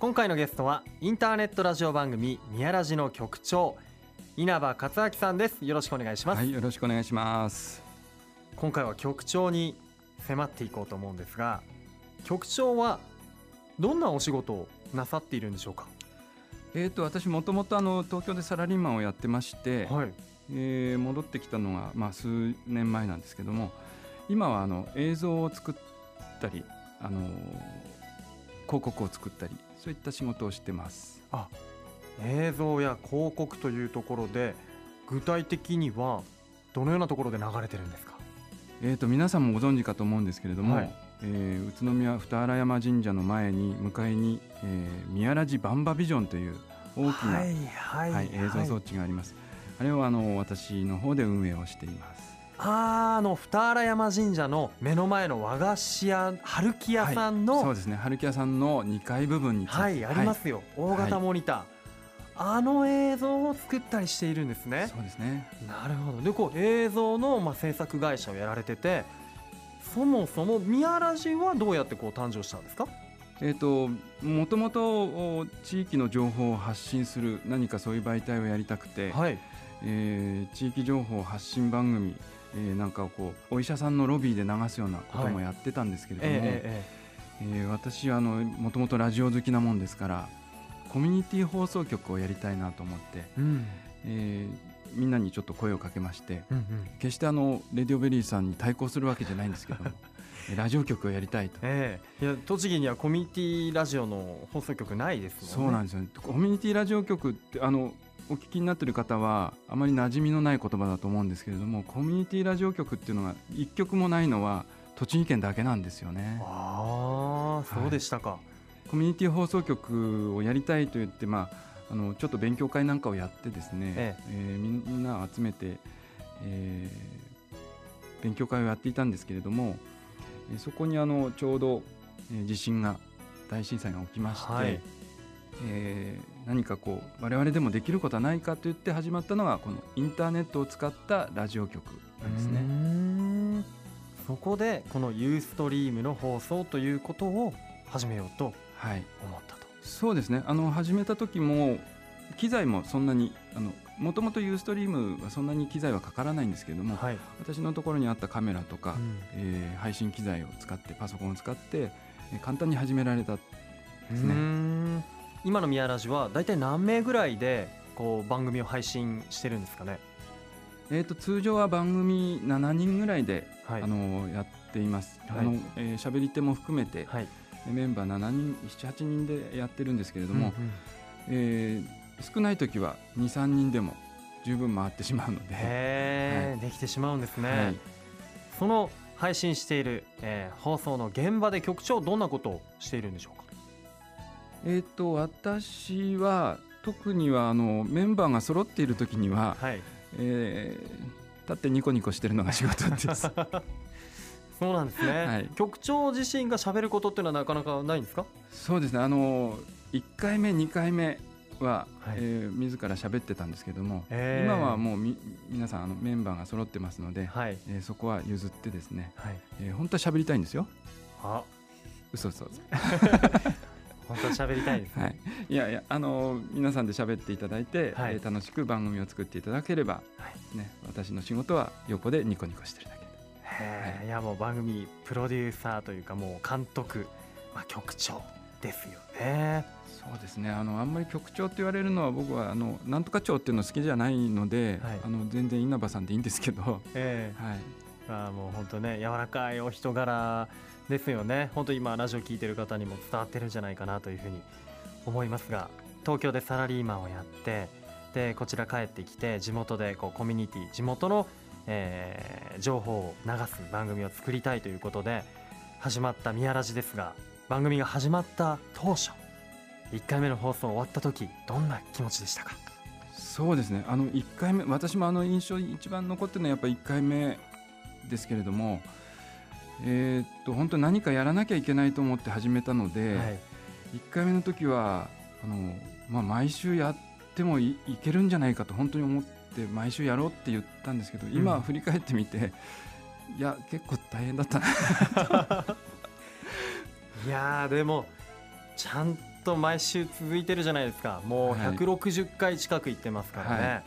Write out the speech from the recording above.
今回のゲストはインターネットラジオ番組宮ラジの局長稲葉克明さんです。よろしくお願いします、はい、よろしくお願いします。今回は局長に迫っていこうと思うんですが局長はどんなお仕事をなさっているんでしょうか？えっ、と私もともとあの東京でサラリーマンをやってまして、はい。えー戻ってきたのがまあ数年前なんですけども、今はあの映像を作ったり、あの広告を作ったりそういった仕事をしてます。映像や広告というところで具体的にはどのようなところで流れてるんですか？えっ、と皆さんもご存知かと思うんですけれども、はいえー宇都宮二荒山神社の前に向かいに、えー宮ラジバンバビジョンという大きな、はいはい、はい、映像装置があります。あれをあの私の方で運営をしています。あーあの二荒山神社の目の前の和菓子屋春木屋さんの、そうですね。春木屋さんの2階部分にはい、ありますよ、大型モニター、あの映像を作ったりしているんですね。そうですね。なるほど。でこう映像の、まあ、制作会社をやられててそもそも宮ラジはどうやってこう誕生したんですか？えっ、ともともとお地域の情報を発信する何かそういう媒体をやりたくて、はい。えー地域情報発信番組、えーなんかをこうお医者さんのロビーで流すようなこともやってたんですけれども、えええー。私はあのもともとラジオ好きなもんですからコミュニティ放送局をやりたいなと思って、うん。えーみんなにちょっと声をかけましてうんうん。決してあのレディオベリーさんに対抗するわけじゃないんですけどもえー ラジオ局をやりたいと。ええいや栃木にはコミュニティラジオの放送局ないですもんね。そうなんですよね。コミュニティラジオ局ってあのお聞きになってる方はあまり馴染みのない言葉だと思うんですけれどもコミュニティラジオ局っていうのが一局もないのは栃木県だけなんですよね。ああそうでしたか、コミュニティ放送局をやりたいと言ってまああのちょっと勉強会なんかをやってですね、ええ。ーみんなを集めて、えー勉強会をやっていたんですけれども、えーそこにあのちょうど、えー地震が大震災が起きまして、はい。えー何かこう我々でもできることはないかと言って始まったのがこのインターネットを使ったラジオ局なんですね。ん。そこでこのユーストリームの放送ということを始めようとはい、思ったと。そうですね。あの始めた時も機材もそんなにあのもともとユーストリームはそんなに機材はかからないんですけれども、はい、私のところにあったカメラとか、うん。えー配信機材を使ってパソコンを使って、えー簡単に始められたですね。ん今の宮ラジは大体何名ぐらいでこう番組を配信してるんですかね？えー、と通常は番組7人ぐらいで、はい。あのやっています。はい。あのえー喋り手も含めて、はい。メンバー7人78人でやってるんですけれども、うんうん。えー少ない時は23人でも十分回ってしまうので、へえ、できてしまうんですね、はい。その配信している、えー放送の現場で局長どんなことをしているんでしょうか？えー、と私は特にはあのメンバーが揃っている時には、はい。えー立ってニコニコしてるのが仕事です。そうなんですね、はい。局長自身が喋ることっていうのはなかなかないんですか？そうですね。あの1回目2回目は、はい。えー自ら喋ってたんですけども、へー。今はもうみ皆さんあのメンバーが揃ってますので、はい。えーそこは譲ってですね、はい。えー本当は喋りたいんですよ。あ。嘘嘘嘘 本当は喋りたいですね、はい、いやいやあの皆さんで喋っていただいて、はい。えー楽しく番組を作っていただければ、はい。ね、私の仕事は横でニコニコしてるだけへえい。やもう番組プロデューサーというかもう監督、まあ、局長ですよね。そうですね。あのあんまり局長って言われるのは僕はあのなんとか長っていうの好きじゃないので、はい。あの全然稲葉さんでいいんですけど、はい、え。えまあもう本当ね柔らかいお人柄ですよね。本当今ラジオ聞いてる方にも伝わってるんじゃないかなというふうに思いますが東京でサラリーマンをやってでこちら帰ってきて地元でこうコミュニティ地元の、えー情報を流す番組を作りたいということで始まった「宮ラジ」ですが番組が始まった当初1回目の放送終わった時どんな気持ちでしたか？そうですね。あの1回目私もあの印象一番残ってるのはやっぱ1回目ですけれどもえーっと本当に何かやらなきゃいけないと思って始めたので、はい。1回目の時はあの、まあ、毎週やってもいいけるんじゃないかと本当に思って毎週やろうって言ったんですけど今うん。振り返ってみて、いや結構大変だったな。いやーでもちゃんと毎週続いてるじゃないですか。もうはい。160回近く行ってますからね、は